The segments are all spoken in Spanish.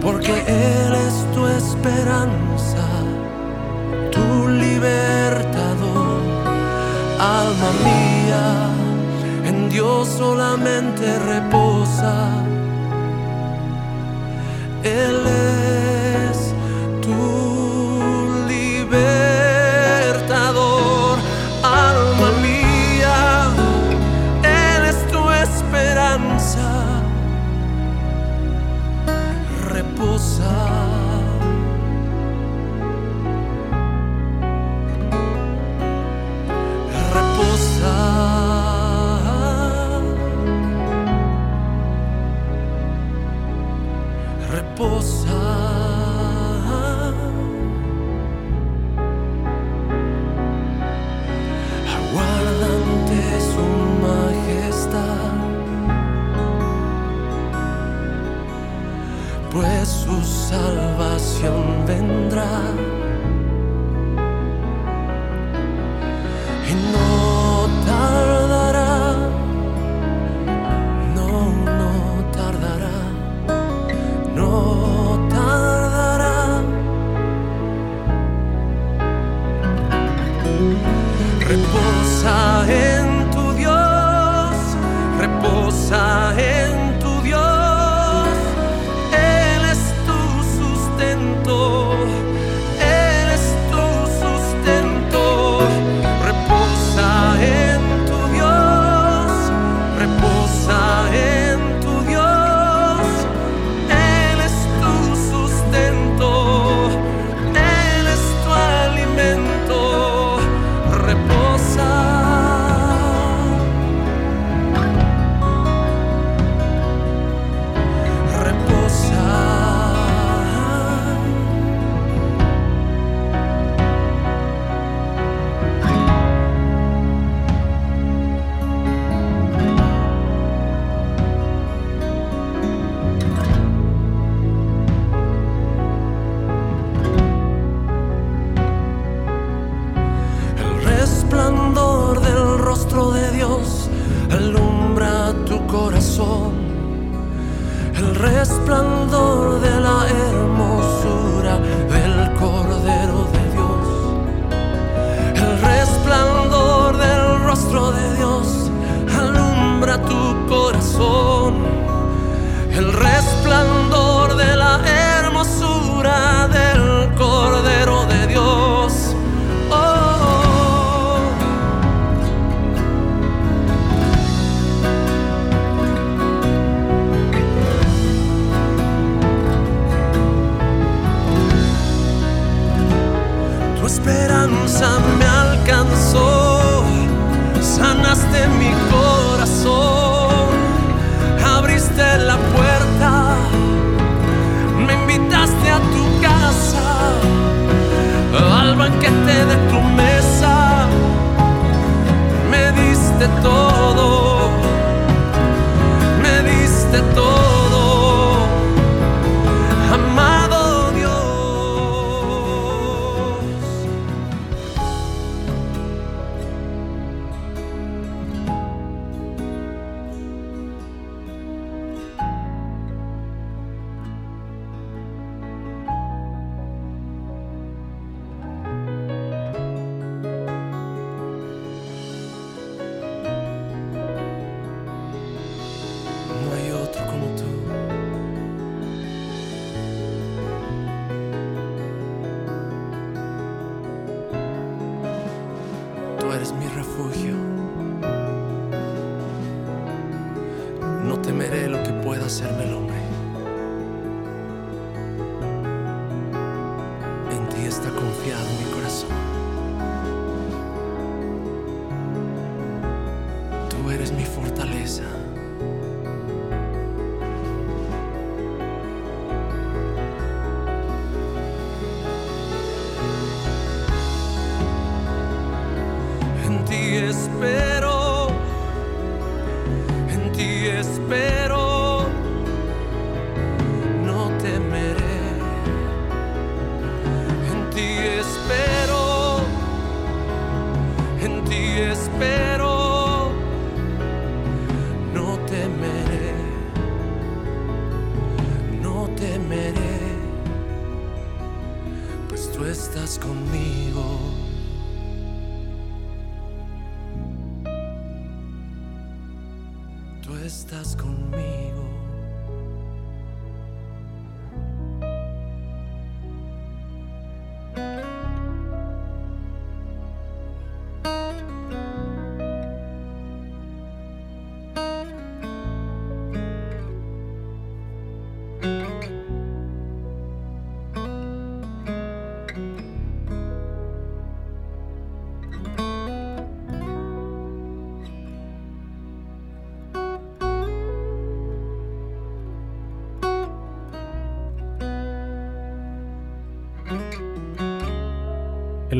Porque Él es tu esperanza, tu libertador. Alma mía, en Dios solamente reposa. Él es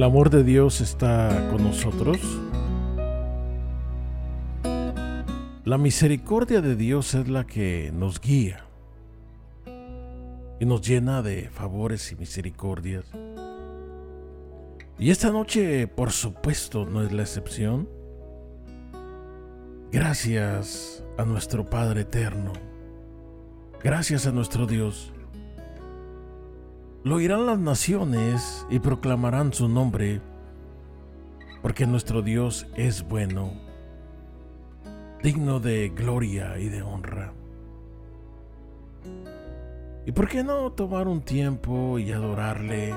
El amor de Dios está con nosotros. La misericordia de Dios es la que nos guía. y nos llena de favores y misericordias. Y esta noche, por supuesto, no es la excepción. Gracias a nuestro Padre Eterno. Gracias a nuestro Dios. Lo oirán las naciones y proclamarán su nombre, porque nuestro Dios es bueno, digno de gloria y de honra. ¿Y por qué no tomar un tiempo y adorarle,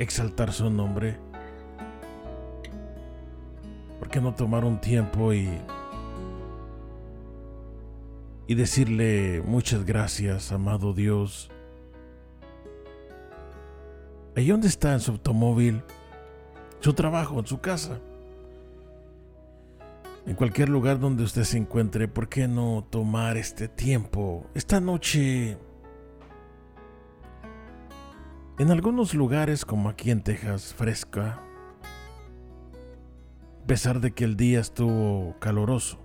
exaltar su nombre? ¿Por qué no tomar un tiempo y, y decirle muchas gracias, amado Dios? Ahí donde está en su automóvil, su trabajo, en su casa. En cualquier lugar donde usted se encuentre, ¿por qué no tomar este tiempo? Esta noche, en algunos lugares como aquí en Texas, fresca, a pesar de que el día estuvo caloroso.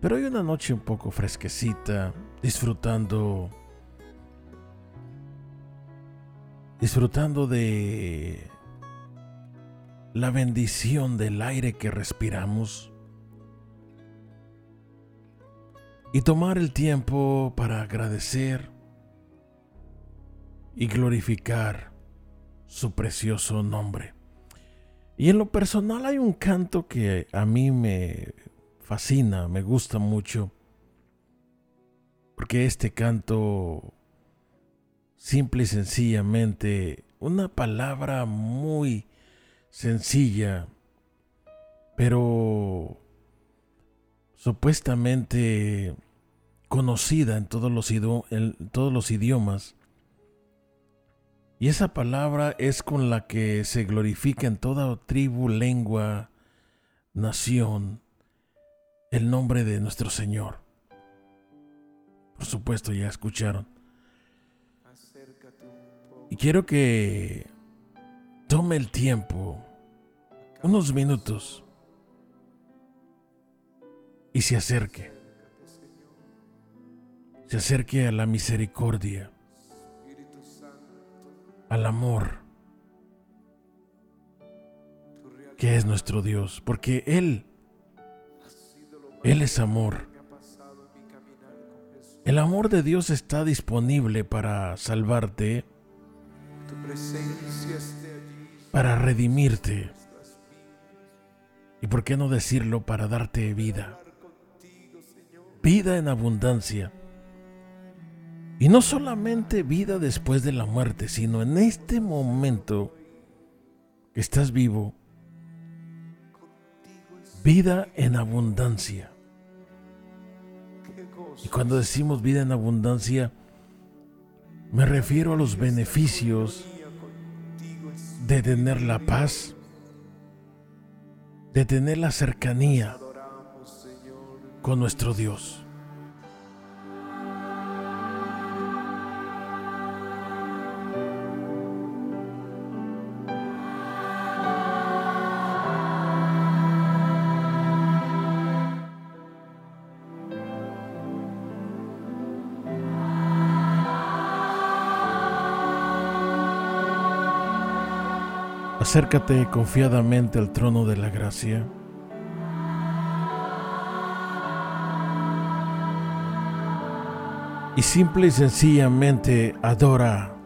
Pero hay una noche un poco fresquecita, disfrutando disfrutando de la bendición del aire que respiramos y tomar el tiempo para agradecer y glorificar su precioso nombre. Y en lo personal hay un canto que a mí me fascina, me gusta mucho, porque este canto simple y sencillamente una palabra muy sencilla, pero supuestamente conocida en todos los, en todos los idiomas. Y esa palabra es con la que se glorifica en toda tribu, lengua, nación, el nombre de nuestro Señor. Por supuesto, ya escucharon. Y quiero que tome el tiempo, unos minutos, y se acerque. Se acerque a la misericordia, al amor, que es nuestro Dios, porque Él, Él es amor. El amor de Dios está disponible para salvarte para redimirte. ¿Y por qué no decirlo para darte vida? Vida en abundancia. Y no solamente vida después de la muerte, sino en este momento que estás vivo. Vida en abundancia. Y cuando decimos vida en abundancia, me refiero a los beneficios de tener la paz, de tener la cercanía con nuestro Dios. Acércate confiadamente al trono de la gracia. Y simple y sencillamente adora.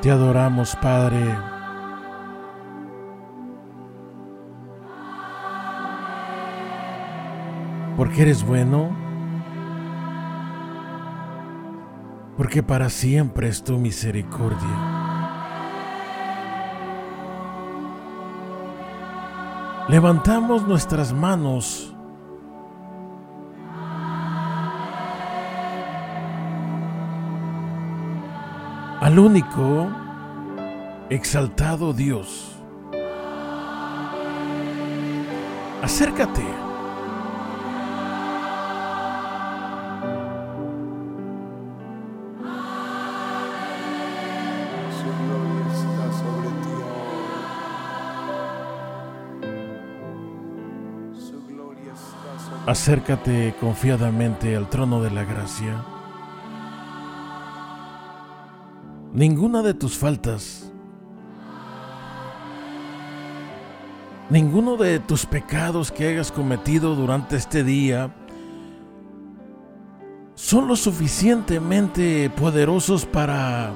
Te adoramos, Padre. Porque eres bueno porque para siempre es tu misericordia. Levantamos nuestras manos al único exaltado Dios. Acércate. Acércate confiadamente al trono de la gracia. Ninguna de tus faltas, ninguno de tus pecados que hayas cometido durante este día son lo suficientemente poderosos para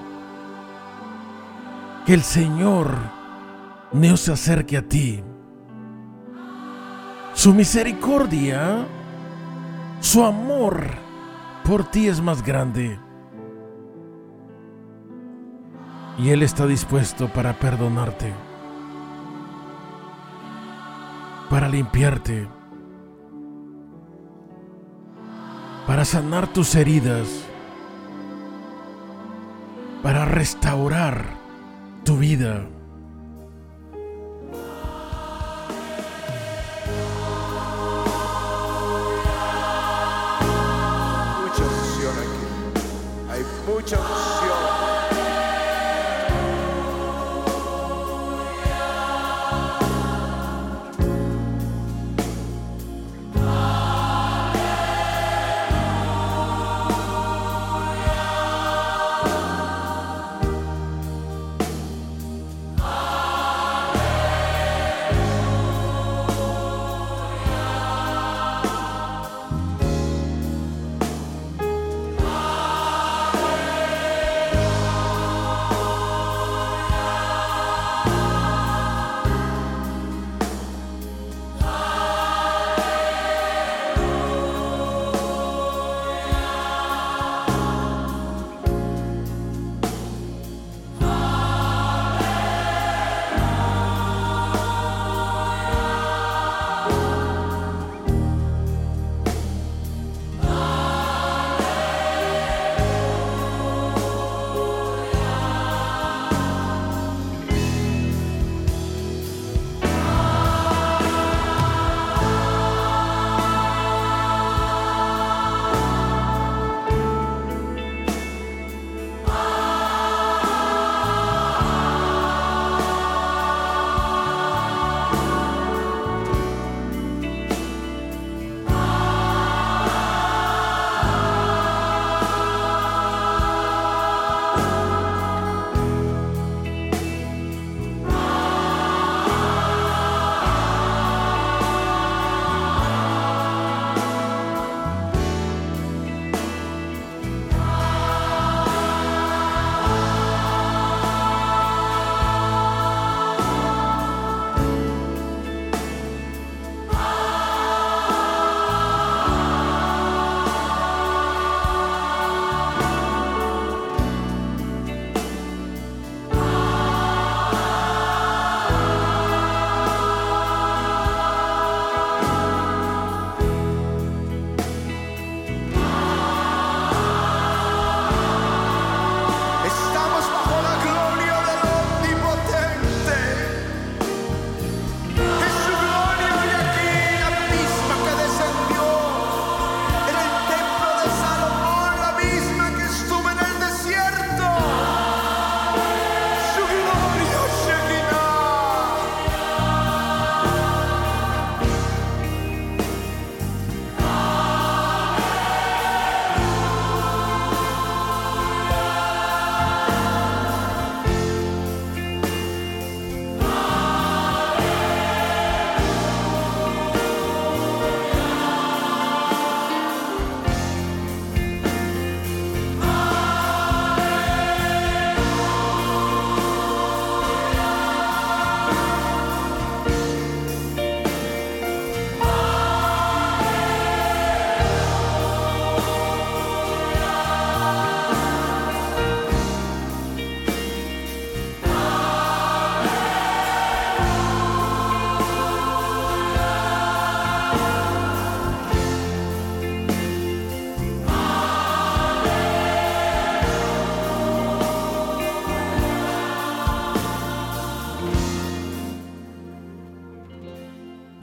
que el Señor no se acerque a ti. Su misericordia, su amor por ti es más grande. Y Él está dispuesto para perdonarte, para limpiarte, para sanar tus heridas, para restaurar tu vida.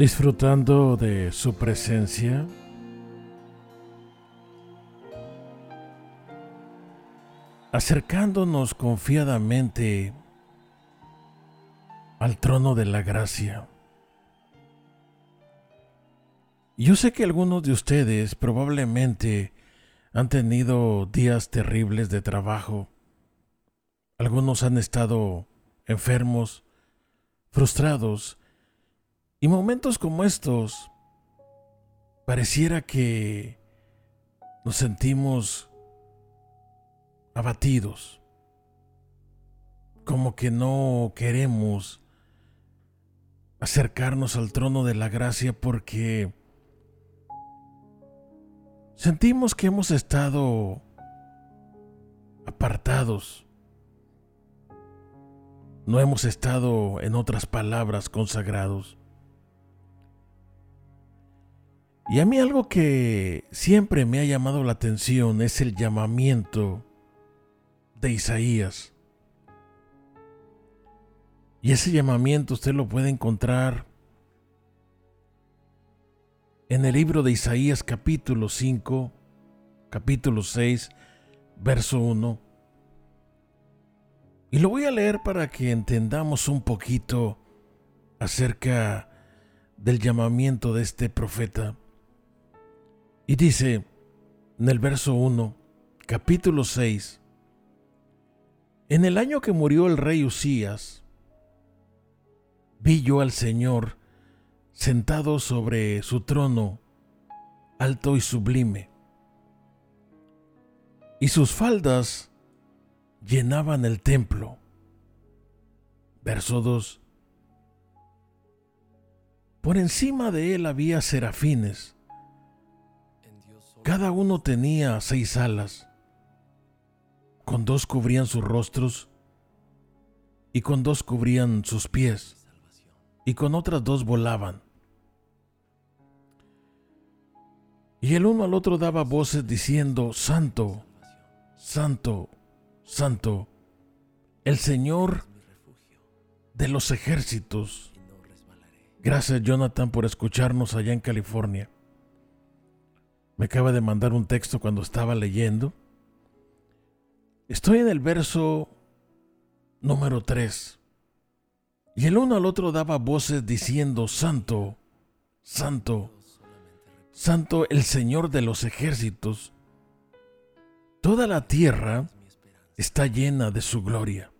Disfrutando de su presencia. acercándonos confiadamente al trono de la gracia. Yo sé que algunos de ustedes probablemente han tenido días terribles de trabajo. Algunos han estado enfermos, frustrados, y momentos como estos pareciera que nos sentimos abatidos, como que no queremos acercarnos al trono de la gracia porque sentimos que hemos estado apartados. No hemos estado, en otras palabras, consagrados. Y a mí algo que siempre me ha llamado la atención es el llamamiento de Isaías. Y ese llamamiento usted lo puede encontrar en el libro de Isaías capítulo 5, capítulo 6, verso 1. Y lo voy a leer para que entendamos un poquito acerca del llamamiento de este profeta. Y dice en el verso 1, capítulo 6, en el año que murió el rey Usías, vi yo al Señor sentado sobre su trono, alto y sublime, y sus faldas llenaban el templo. Verso 2. Por encima de él había serafines cada uno tenía seis alas. Con dos cubrían sus rostros y con dos cubrían sus pies y con otras dos volaban. Y el uno al otro daba voces diciendo, Santo, Santo, Santo, el Señor de los ejércitos. Gracias Jonathan por escucharnos allá en California. Me acaba de mandar un texto cuando estaba leyendo. Estoy en el verso número 3. Y el uno al otro daba voces diciendo, Santo, Santo, Santo el Señor de los ejércitos. Toda la tierra está llena de su gloria.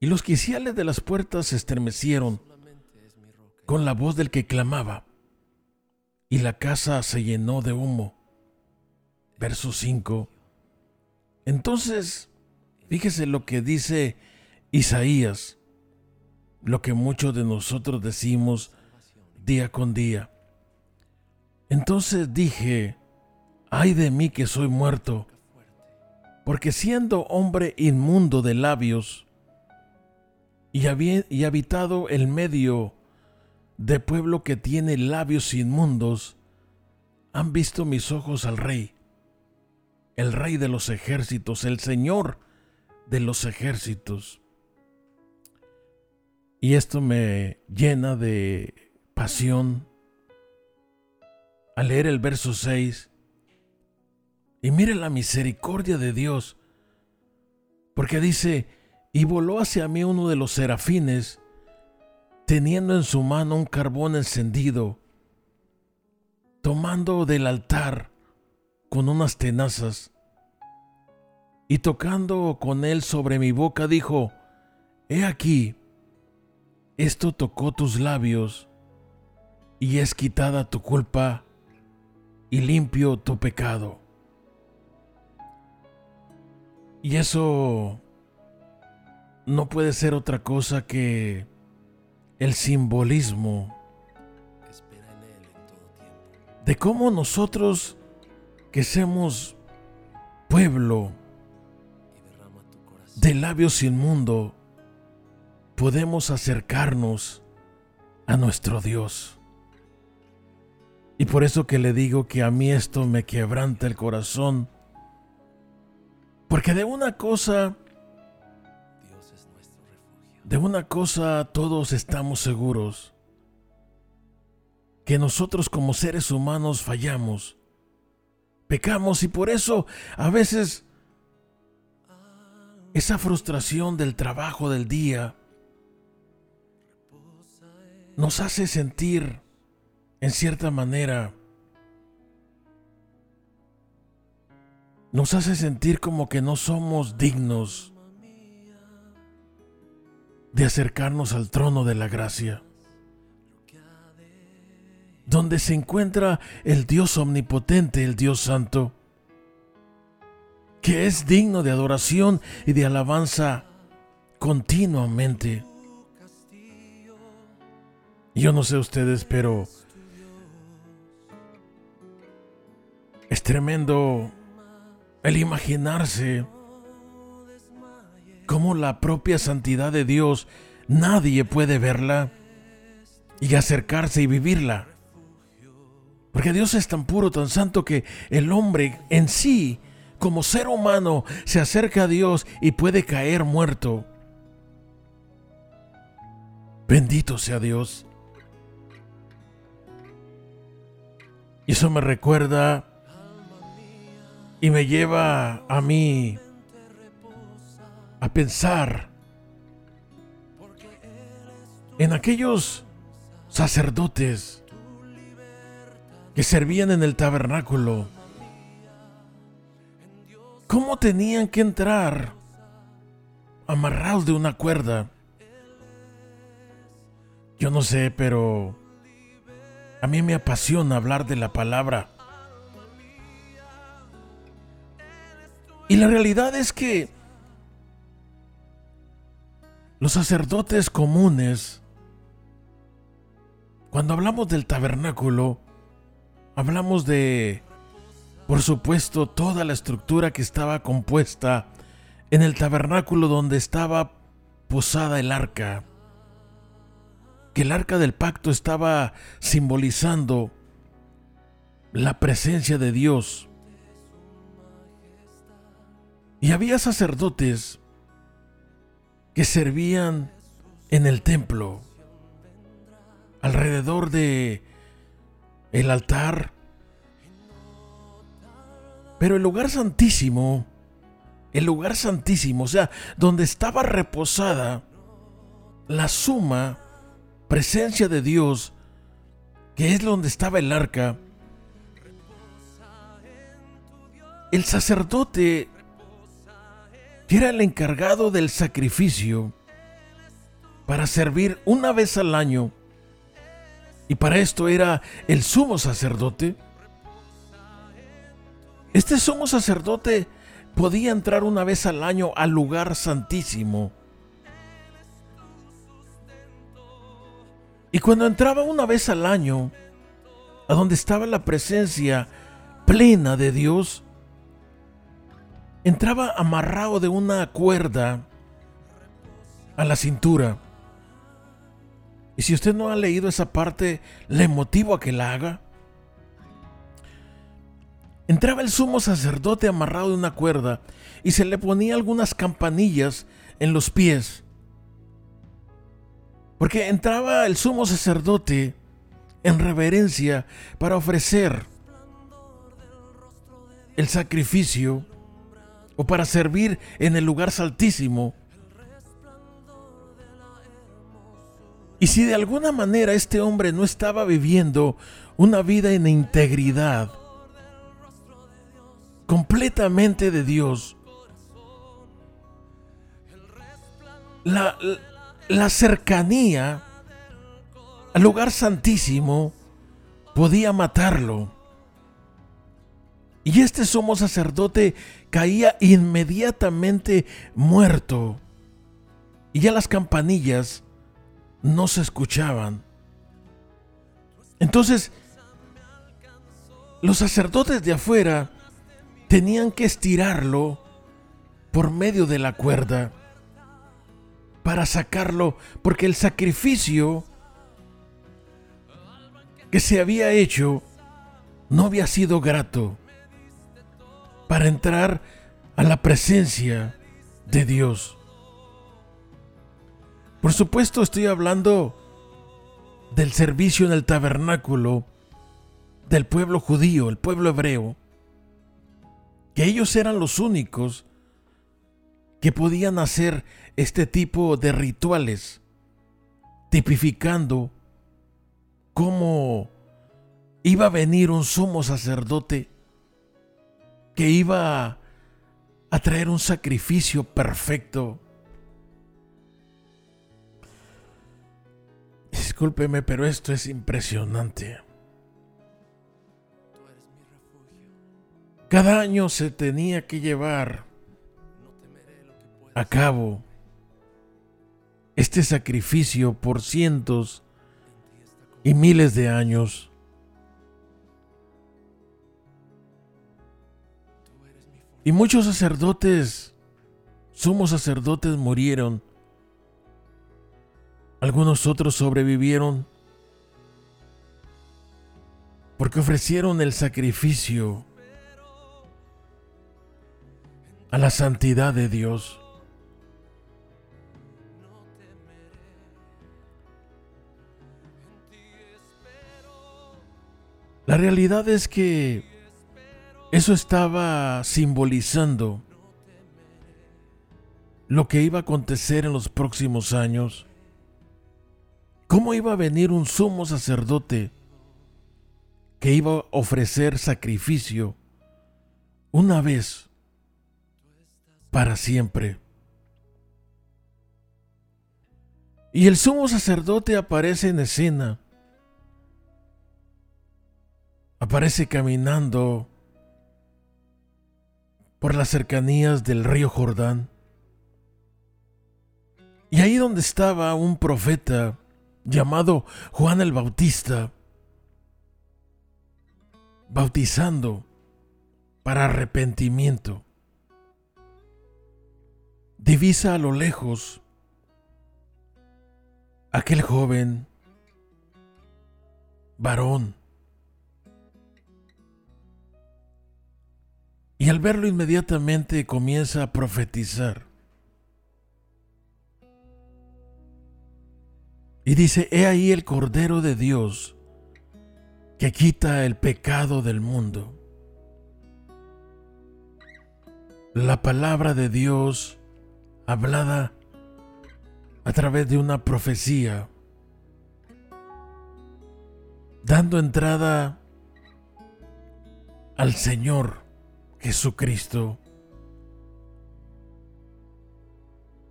Y los quiciales de las puertas se estremecieron con la voz del que clamaba y la casa se llenó de humo. Verso 5. Entonces, fíjese lo que dice Isaías, lo que muchos de nosotros decimos día con día. Entonces dije, ay de mí que soy muerto, porque siendo hombre inmundo de labios, y, habitado el medio de pueblo que tiene labios inmundos, han visto mis ojos al Rey, el Rey de los ejércitos, el Señor de los ejércitos. Y esto me llena de pasión al leer el verso 6. Y mire la misericordia de Dios, porque dice, y voló hacia mí uno de los serafines, teniendo en su mano un carbón encendido, tomando del altar con unas tenazas, y tocando con él sobre mi boca, dijo, He aquí, esto tocó tus labios, y es quitada tu culpa, y limpio tu pecado. Y eso no puede ser otra cosa que el simbolismo de cómo nosotros que somos pueblo de labios inmundo podemos acercarnos a nuestro Dios. Y por eso que le digo que a mí esto me quebranta el corazón. Porque de una cosa de una cosa todos estamos seguros, que nosotros como seres humanos fallamos, pecamos y por eso a veces esa frustración del trabajo del día nos hace sentir en cierta manera, nos hace sentir como que no somos dignos de acercarnos al trono de la gracia, donde se encuentra el Dios omnipotente, el Dios santo, que es digno de adoración y de alabanza continuamente. Yo no sé ustedes, pero es tremendo el imaginarse cómo la propia santidad de Dios nadie puede verla y acercarse y vivirla. Porque Dios es tan puro, tan santo que el hombre en sí, como ser humano, se acerca a Dios y puede caer muerto. Bendito sea Dios. Y eso me recuerda y me lleva a mí a pensar en aquellos sacerdotes que servían en el tabernáculo. ¿Cómo tenían que entrar amarrados de una cuerda? Yo no sé, pero a mí me apasiona hablar de la palabra. Y la realidad es que los sacerdotes comunes, cuando hablamos del tabernáculo, hablamos de, por supuesto, toda la estructura que estaba compuesta en el tabernáculo donde estaba posada el arca. Que el arca del pacto estaba simbolizando la presencia de Dios y había sacerdotes que servían en el templo, alrededor de el altar. Pero el lugar santísimo, el lugar santísimo, o sea, donde estaba reposada la suma presencia de Dios, que es donde estaba el arca, el sacerdote era el encargado del sacrificio para servir una vez al año. Y para esto era el sumo sacerdote. Este sumo sacerdote podía entrar una vez al año al lugar santísimo. Y cuando entraba una vez al año, a donde estaba la presencia plena de Dios, entraba amarrado de una cuerda a la cintura. Y si usted no ha leído esa parte, le motivo a que la haga. Entraba el sumo sacerdote amarrado de una cuerda y se le ponía algunas campanillas en los pies. Porque entraba el sumo sacerdote en reverencia para ofrecer el sacrificio o para servir en el lugar saltísimo. Y si de alguna manera este hombre no estaba viviendo una vida en integridad, completamente de Dios, la, la cercanía al lugar santísimo podía matarlo. Y este sumo sacerdote caía inmediatamente muerto. Y ya las campanillas no se escuchaban. Entonces, los sacerdotes de afuera tenían que estirarlo por medio de la cuerda para sacarlo, porque el sacrificio que se había hecho no había sido grato para entrar a la presencia de Dios. Por supuesto estoy hablando del servicio en el tabernáculo del pueblo judío, el pueblo hebreo, que ellos eran los únicos que podían hacer este tipo de rituales, tipificando cómo iba a venir un sumo sacerdote que iba a traer un sacrificio perfecto. Discúlpeme, pero esto es impresionante. Cada año se tenía que llevar a cabo este sacrificio por cientos y miles de años. Y muchos sacerdotes, sumos sacerdotes murieron. Algunos otros sobrevivieron porque ofrecieron el sacrificio a la santidad de Dios. La realidad es que eso estaba simbolizando lo que iba a acontecer en los próximos años. ¿Cómo iba a venir un sumo sacerdote que iba a ofrecer sacrificio una vez para siempre? Y el sumo sacerdote aparece en escena aparece caminando por las cercanías del río Jordán. Y ahí donde estaba un profeta llamado Juan el Bautista, bautizando para arrepentimiento, divisa a lo lejos aquel joven varón Y al verlo inmediatamente comienza a profetizar. Y dice, he ahí el Cordero de Dios que quita el pecado del mundo. La palabra de Dios hablada a través de una profecía, dando entrada al Señor Jesucristo,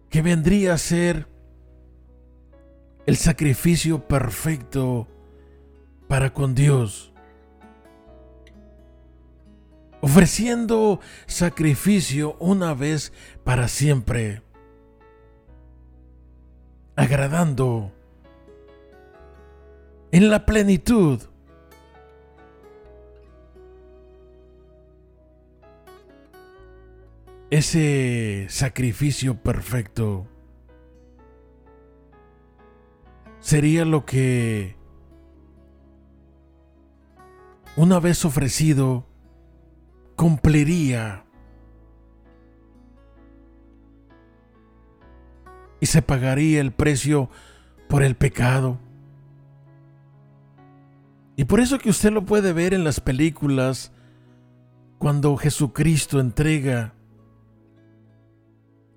que vendría a ser el sacrificio perfecto para con Dios, ofreciendo sacrificio una vez para siempre, agradando en la plenitud ese sacrificio perfecto sería lo que una vez ofrecido cumpliría y se pagaría el precio por el pecado. Y por eso que usted lo puede ver en las películas cuando Jesucristo entrega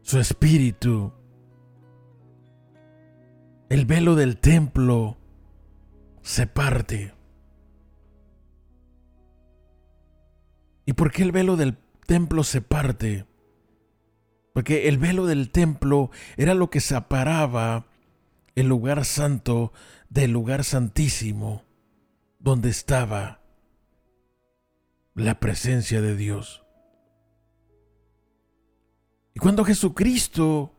su espíritu. El velo del templo se parte. ¿Y por qué el velo del templo se parte? Porque el velo del templo era lo que separaba el lugar santo del lugar santísimo, donde estaba la presencia de Dios. Y cuando Jesucristo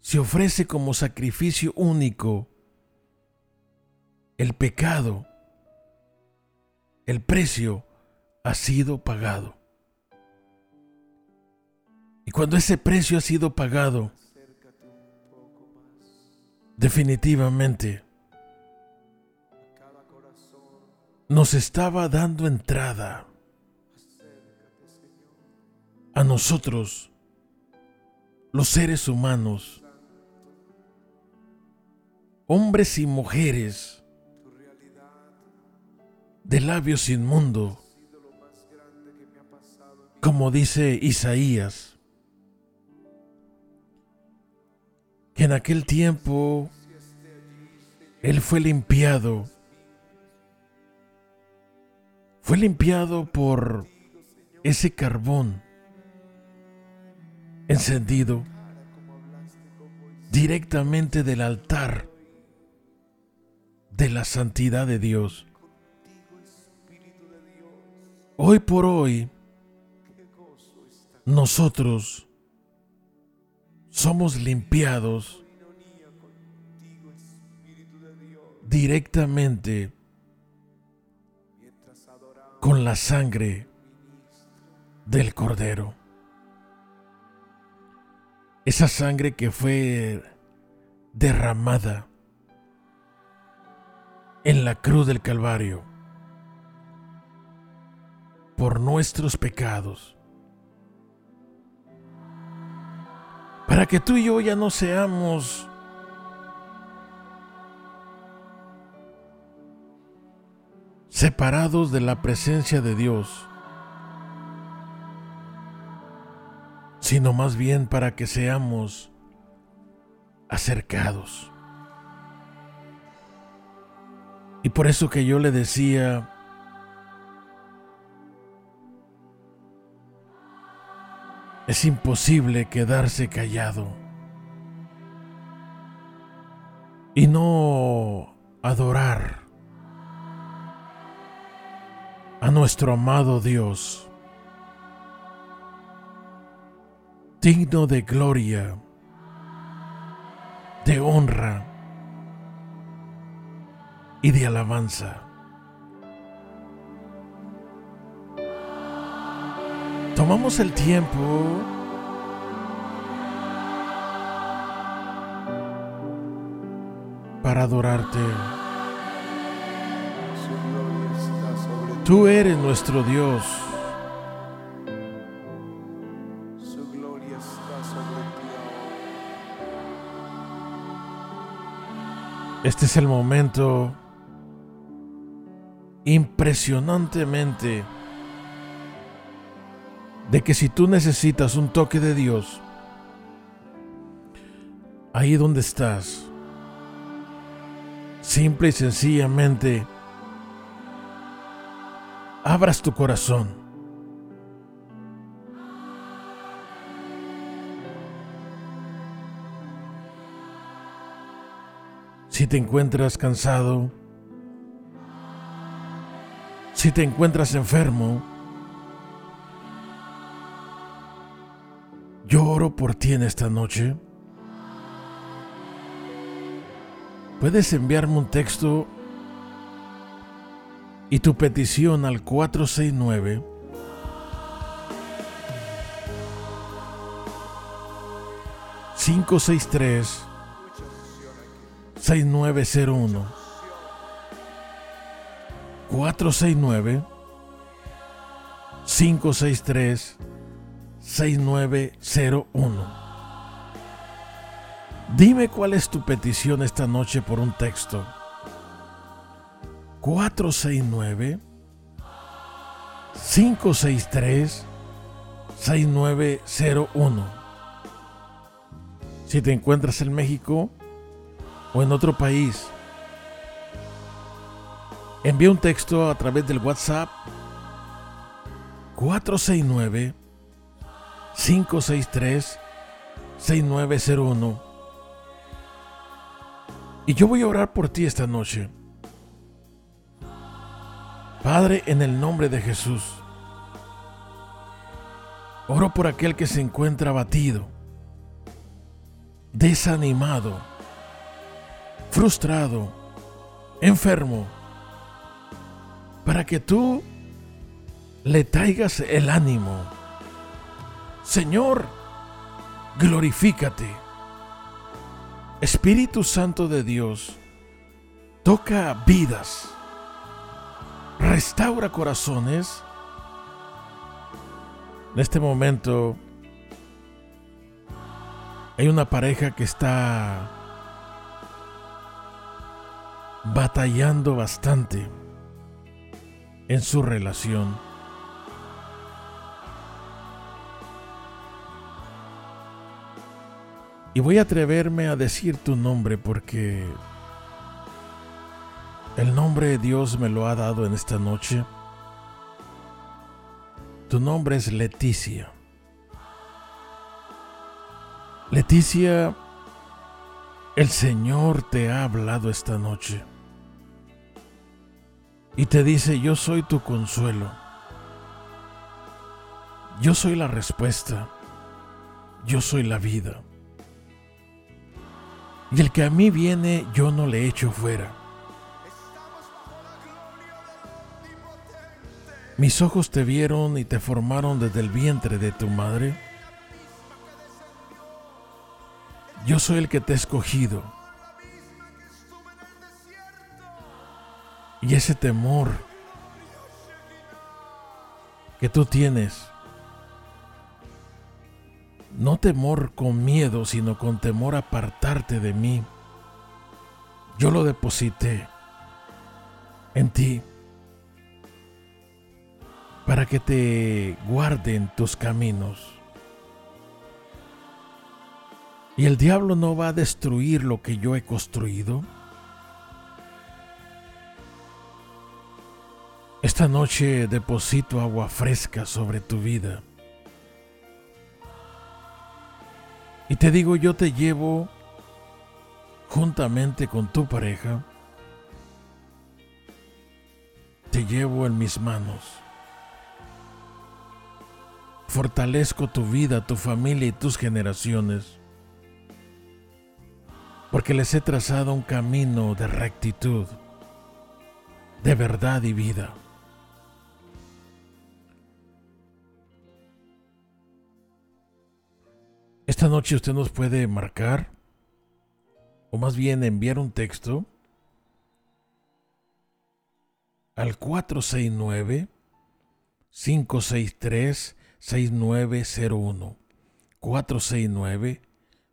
se ofrece como sacrificio único, el pecado, el precio ha sido pagado. Y cuando ese precio ha sido pagado, definitivamente nos estaba dando entrada a nosotros, los seres humanos, hombres y mujeres de labios inmundo, como dice Isaías, que en aquel tiempo Él fue limpiado fue limpiado por ese carbón encendido directamente del altar de la santidad de Dios. Hoy por hoy, nosotros somos limpiados directamente con la sangre del cordero. Esa sangre que fue derramada en la cruz del Calvario por nuestros pecados. Para que tú y yo ya no seamos separados de la presencia de Dios, sino más bien para que seamos acercados. Y por eso que yo le decía, es imposible quedarse callado y no adorar a nuestro amado Dios, digno de gloria, de honra y de alabanza. Tomamos el tiempo para adorarte. Tú eres nuestro Dios. Este es el momento impresionantemente de que si tú necesitas un toque de Dios, ahí donde estás, simple y sencillamente, abras tu corazón. Si te encuentras cansado, si te encuentras enfermo, yo oro por ti en esta noche. Puedes enviarme un texto y tu petición al 469 563 6901 469 563 6901 Dime cuál es tu petición esta noche por un texto. 469 563 6901. Si te encuentras en México o en otro país, envía un texto a través del WhatsApp 469 563 6901. Y yo voy a orar por ti esta noche. Padre, en el nombre de Jesús, oro por aquel que se encuentra abatido, desanimado, frustrado, enfermo, para que tú le traigas el ánimo. Señor, glorifícate. Espíritu Santo de Dios, toca vidas restaura corazones. En este momento hay una pareja que está batallando bastante en su relación. Y voy a atreverme a decir tu nombre porque el nombre de Dios me lo ha dado en esta noche. Tu nombre es Leticia. Leticia, el Señor te ha hablado esta noche y te dice, yo soy tu consuelo. Yo soy la respuesta. Yo soy la vida. Y el que a mí viene, yo no le echo fuera. Mis ojos te vieron y te formaron desde el vientre de tu madre. Yo soy el que te he escogido. Y ese temor que tú tienes, no temor con miedo, sino con temor apartarte de mí, yo lo deposité en ti para que te guarden tus caminos. Y el diablo no va a destruir lo que yo he construido. Esta noche deposito agua fresca sobre tu vida. Y te digo, yo te llevo juntamente con tu pareja, te llevo en mis manos. Fortalezco tu vida, tu familia y tus generaciones porque les he trazado un camino de rectitud, de verdad y vida. Esta noche usted nos puede marcar, o más bien enviar un texto al 469 563 6901 469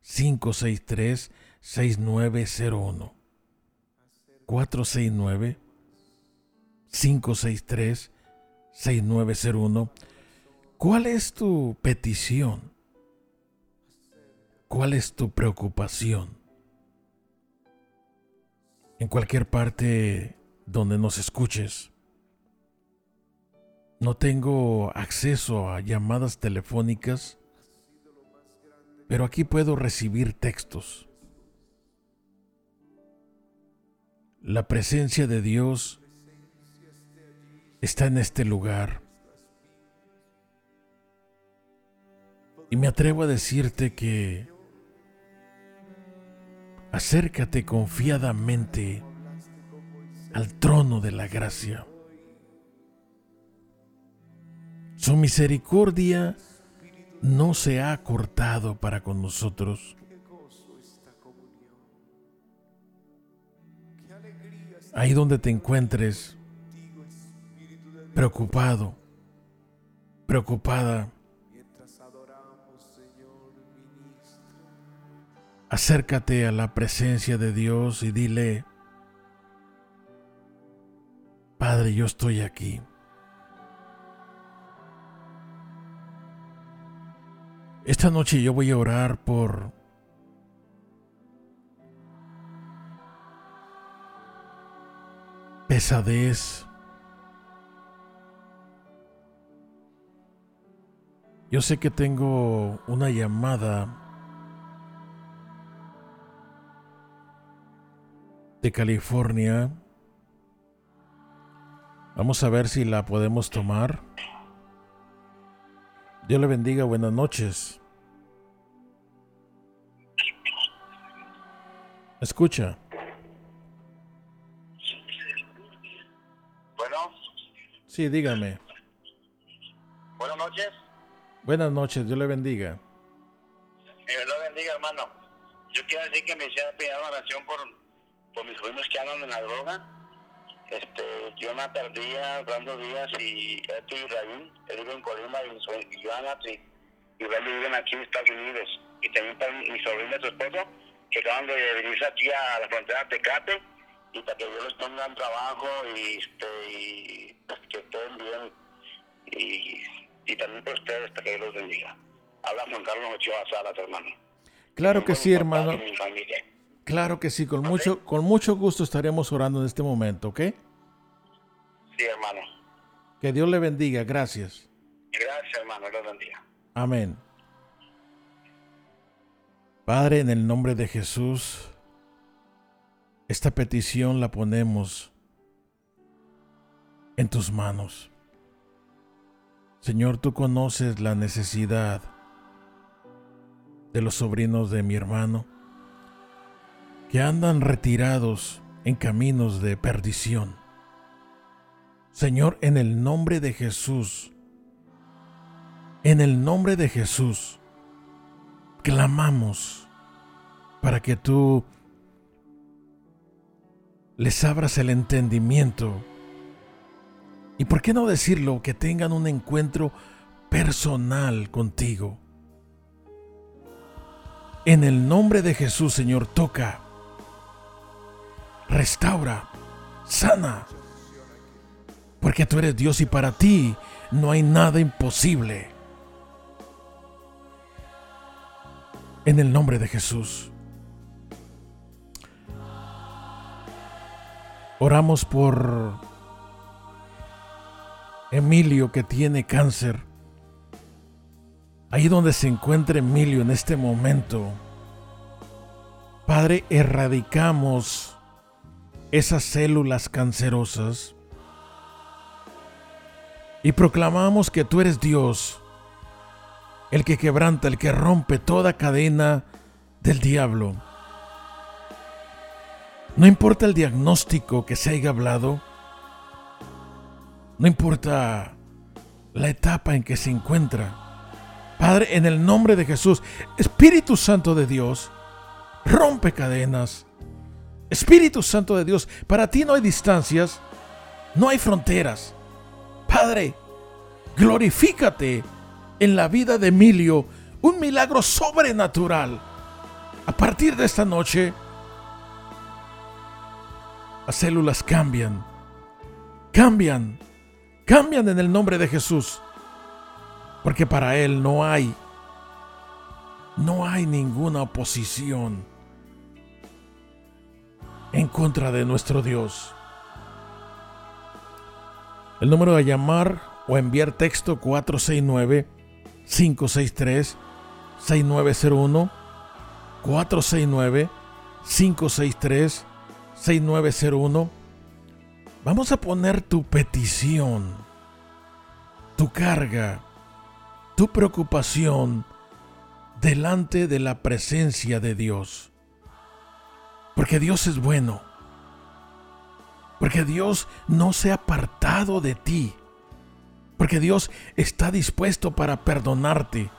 563 6901 469 563 6901 ¿Cuál es tu petición? ¿Cuál es tu preocupación? En cualquier parte donde nos escuches. No tengo acceso a llamadas telefónicas, pero aquí puedo recibir textos. La presencia de Dios está en este lugar. Y me atrevo a decirte que acércate confiadamente al trono de la gracia. Su misericordia no se ha cortado para con nosotros. ahí donde te encuentres, preocupado, preocupada, acércate a la presencia de Dios y dile, Padre, yo estoy aquí. Esta noche yo voy a orar por pesadez. Yo sé que tengo una llamada de California. Vamos a ver si la podemos tomar. Dios le bendiga, buenas noches. Escucha. Sí, dígame. Buenas noches. Buenas noches, Dios le bendiga. Dios le bendiga, hermano. Yo quiero decir que me hiciera pedir oración por, por mis jóvenes que andan en la droga. Este, yo me perdía dando días y esto y Raúl, él vive en Colima y, Joana y, y viven aquí en Estados Unidos. Y también para mi sobrina y su esposo, que acaban de venirse aquí a la frontera de Tecate y para que yo les ponga un trabajo y, este, y pues, que estén bien y, y también para ustedes para que Dios los bendiga. Habla Juan Carlos Ochoa Salas, hermano. Claro que sí, hermano. Claro que sí, con mucho, con mucho gusto estaremos orando en este momento, ¿ok? Sí, hermano. Que Dios le bendiga, gracias. Gracias. Gracias, hermano. Dios bendiga. Amén. Padre, en el nombre de Jesús, esta petición la ponemos en tus manos. Señor, tú conoces la necesidad de los sobrinos de mi hermano que andan retirados en caminos de perdición. Señor, en el nombre de Jesús, en el nombre de Jesús, clamamos para que tú les abras el entendimiento y por qué no decirlo, que tengan un encuentro personal contigo. En el nombre de Jesús, Señor, toca, restaura, sana, porque tú eres Dios y para ti no hay nada imposible. En el nombre de Jesús. Oramos por Emilio que tiene cáncer. Ahí donde se encuentra Emilio en este momento. Padre, erradicamos esas células cancerosas y proclamamos que tú eres Dios, el que quebranta, el que rompe toda cadena del diablo. No importa el diagnóstico que se haya hablado, no importa la etapa en que se encuentra. Padre, en el nombre de Jesús, Espíritu Santo de Dios, rompe cadenas. Espíritu Santo de Dios, para ti no hay distancias, no hay fronteras. Padre, glorifícate en la vida de Emilio, un milagro sobrenatural. A partir de esta noche, las células cambian, cambian, cambian en el nombre de Jesús. Porque para Él no hay, no hay ninguna oposición en contra de nuestro Dios. El número de llamar o enviar texto 469 563 6901 469 563 6901 Vamos a poner tu petición, tu carga, tu preocupación delante de la presencia de Dios. Porque Dios es bueno. Porque Dios no se ha apartado de ti. Porque Dios está dispuesto para perdonarte,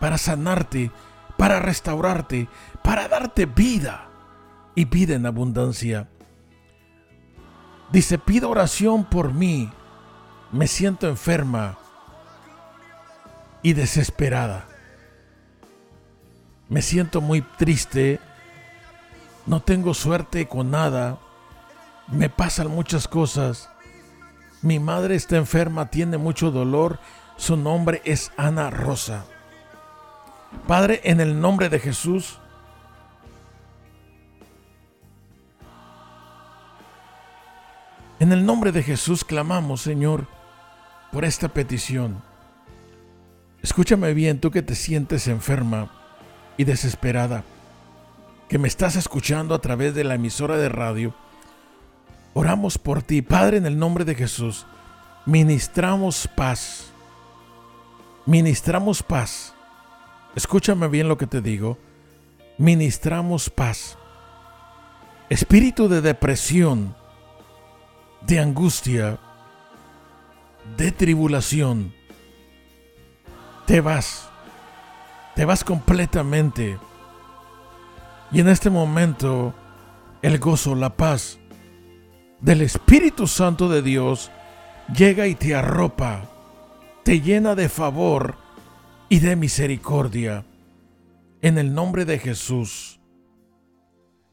para sanarte, para restaurarte, para darte vida y vida en abundancia. Dice, pido oración por mí. Me siento enferma y desesperada. Me siento muy triste. No tengo suerte con nada. Me pasan muchas cosas. Mi madre está enferma, tiene mucho dolor. Su nombre es Ana Rosa. Padre, en el nombre de Jesús, En el nombre de Jesús clamamos, Señor, por esta petición. Escúchame bien, tú que te sientes enferma y desesperada, que me estás escuchando a través de la emisora de radio. Oramos por ti, Padre, en el nombre de Jesús. Ministramos paz. Ministramos paz. Escúchame bien lo que te digo. Ministramos paz. Espíritu de depresión de angustia, de tribulación, te vas, te vas completamente. Y en este momento, el gozo, la paz del Espíritu Santo de Dios llega y te arropa, te llena de favor y de misericordia. En el nombre de Jesús.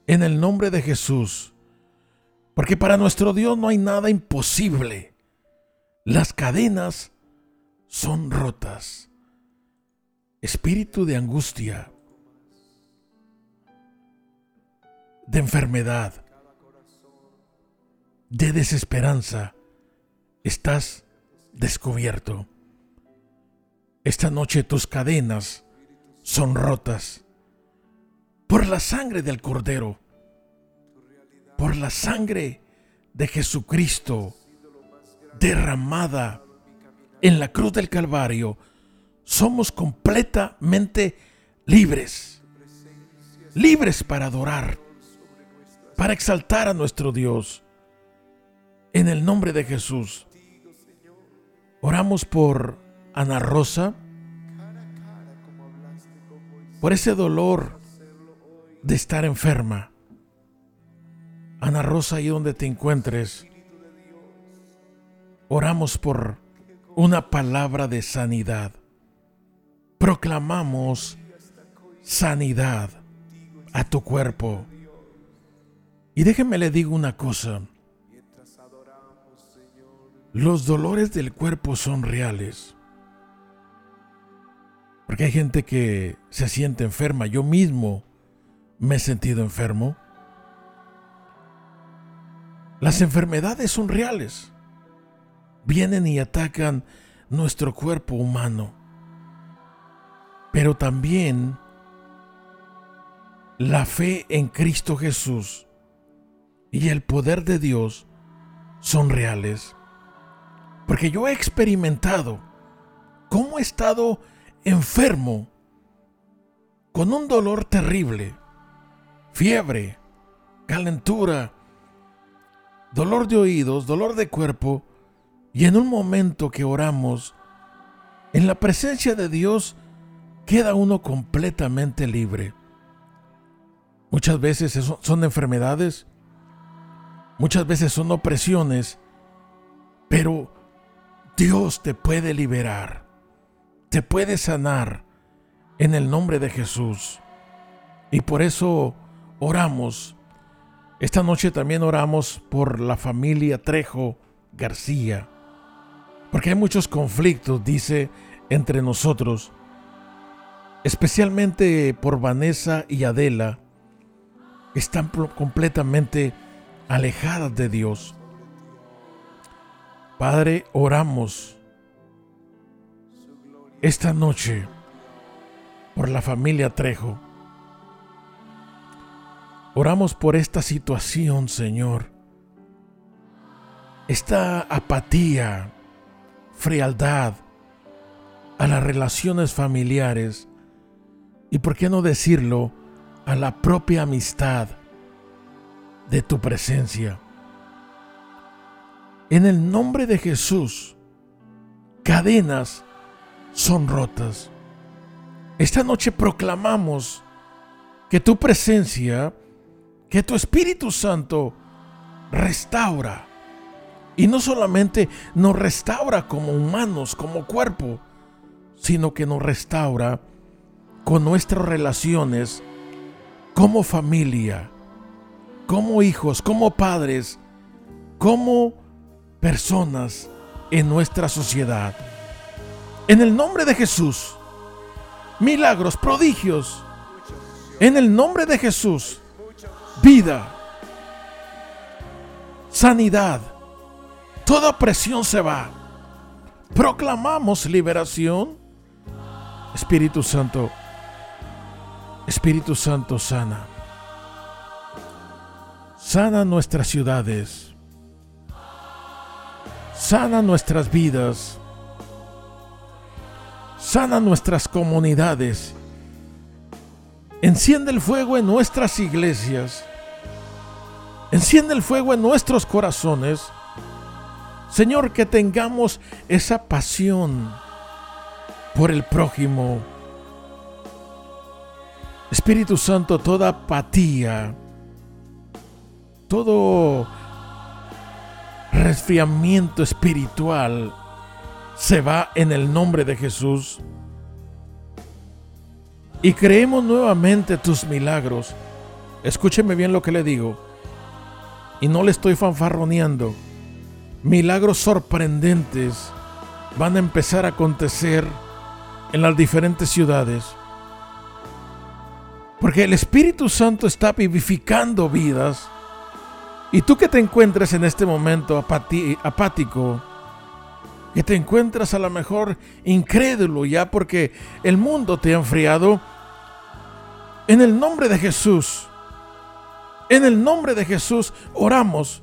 En el nombre de Jesús. Porque para nuestro Dios no hay nada imposible. Las cadenas son rotas. Espíritu de angustia, de enfermedad, de desesperanza, estás descubierto. Esta noche tus cadenas son rotas por la sangre del Cordero, por la sangre de Jesucristo derramada en la cruz del Calvario. Somos completamente libres, libres para adorar, para exaltar a nuestro Dios. En el nombre de Jesús, oramos por Ana Rosa, por ese dolor de estar enferma. Ana Rosa, ahí donde te encuentres, oramos por una palabra de sanidad. Proclamamos sanidad a tu cuerpo. Y déjeme le digo una cosa. Los dolores del cuerpo son reales. Porque hay gente que se siente enferma. Yo mismo me he sentido enfermo. Las enfermedades son reales. Vienen y atacan nuestro cuerpo humano. Pero también la fe en Cristo Jesús y el poder de Dios son reales. Porque yo he experimentado cómo he estado enfermo con un dolor terrible, fiebre, calentura, dolor de oídos, dolor de cuerpo, y en un momento que oramos, en la presencia de Dios, queda uno completamente libre. Muchas veces son enfermedades, muchas veces son opresiones, pero Dios te puede liberar, te puede sanar en el nombre de Jesús. Y por eso oramos. Esta noche también oramos por la familia Trejo García. Porque hay muchos conflictos, dice, entre nosotros. Especialmente por Vanessa y Adela. están completamente alejadas de Dios. Padre, oramos esta noche por la familia Trejo. Oramos por esta situación, Señor. Esta apatía, frialdad a las relaciones familiares y, por qué no decirlo, a la propia amistad de tu presencia. En el nombre de Jesús, cadenas son rotas. Esta noche proclamamos que tu presencia, que tu Espíritu Santo restaura. Y no solamente nos restaura como humanos, como cuerpo, sino que nos restaura con nuestras relaciones como familia, como hijos, como padres, como personas en nuestra sociedad. En el nombre de Jesús, milagros, prodigios. En el nombre de Jesús, vida, sanidad, toda presión se va. Proclamamos liberación. Espíritu Santo, Espíritu Santo sana. Sana nuestras ciudades. Sana nuestras vidas. Sana nuestras comunidades. Enciende el fuego en nuestras iglesias. Enciende el fuego en nuestros corazones. Señor, que tengamos esa pasión por el prójimo. Espíritu Santo, toda apatía, todo resfriamiento espiritual se va en el nombre de Jesús. Y creemos nuevamente tus milagros. Escúcheme bien lo que le digo. Y no le estoy fanfarroneando. Milagros sorprendentes van a empezar a acontecer en las diferentes ciudades. Porque el Espíritu Santo está vivificando vidas. Y tú que te encuentres en este momento apático, que te encuentras a lo mejor incrédulo ya porque el mundo te ha enfriado, en el nombre de Jesús, en el nombre de Jesús oramos.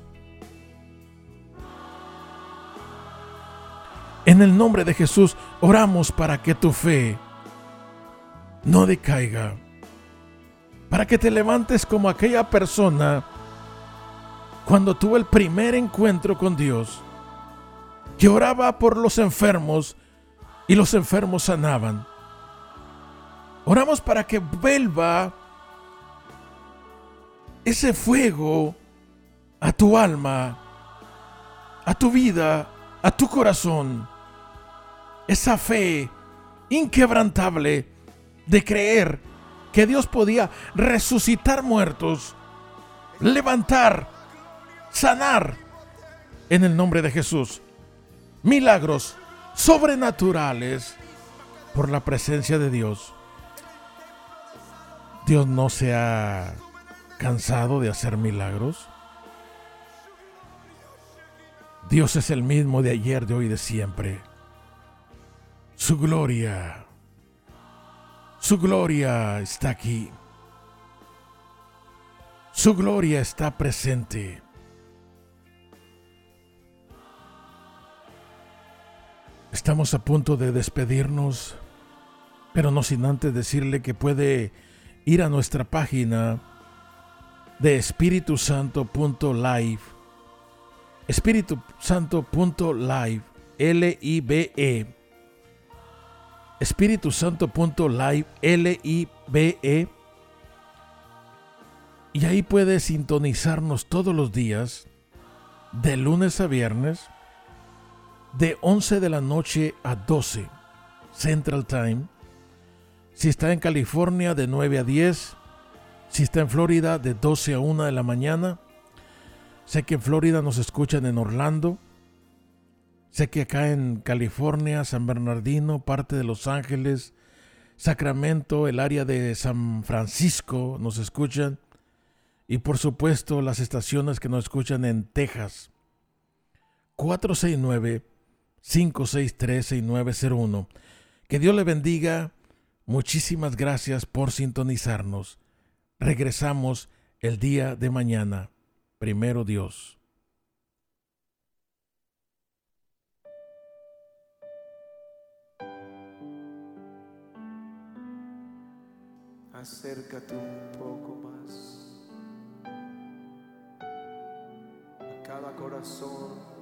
En el nombre de Jesús oramos para que tu fe no decaiga. Para que te levantes como aquella persona cuando tuvo el primer encuentro con Dios, que oraba por los enfermos y los enfermos sanaban. Oramos para que vuelva ese fuego a tu alma, a tu vida, a tu corazón. Esa fe inquebrantable de creer que Dios podía resucitar muertos, levantar, sanar en el nombre de Jesús. Milagros sobrenaturales por la presencia de Dios. Dios no se ha cansado de hacer milagros. Dios es el mismo de ayer, de hoy y de siempre. Su gloria, su gloria está aquí. Su gloria está presente. Estamos a punto de despedirnos, pero no sin antes decirle que puede ir a nuestra página de espíritusanto.live. Espíritusanto.live. L-I-B-E. Espíritusanto.live. L-I-B-E. Y ahí puede sintonizarnos todos los días, de lunes a viernes, de 11 de la noche a 12 Central Time. Si está en California, de 9 a 10. Si está en Florida, de 12 a 1 de la mañana. Sé que en Florida nos escuchan en Orlando. Sé que acá en California, San Bernardino, parte de Los Ángeles, Sacramento, el área de San Francisco nos escuchan. Y por supuesto las estaciones que nos escuchan en Texas. 469 563-6901. Que Dios le bendiga. Muchísimas gracias por sintonizarnos. Regresamos el día de mañana. Primero Dios. Acércate un poco más a cada corazón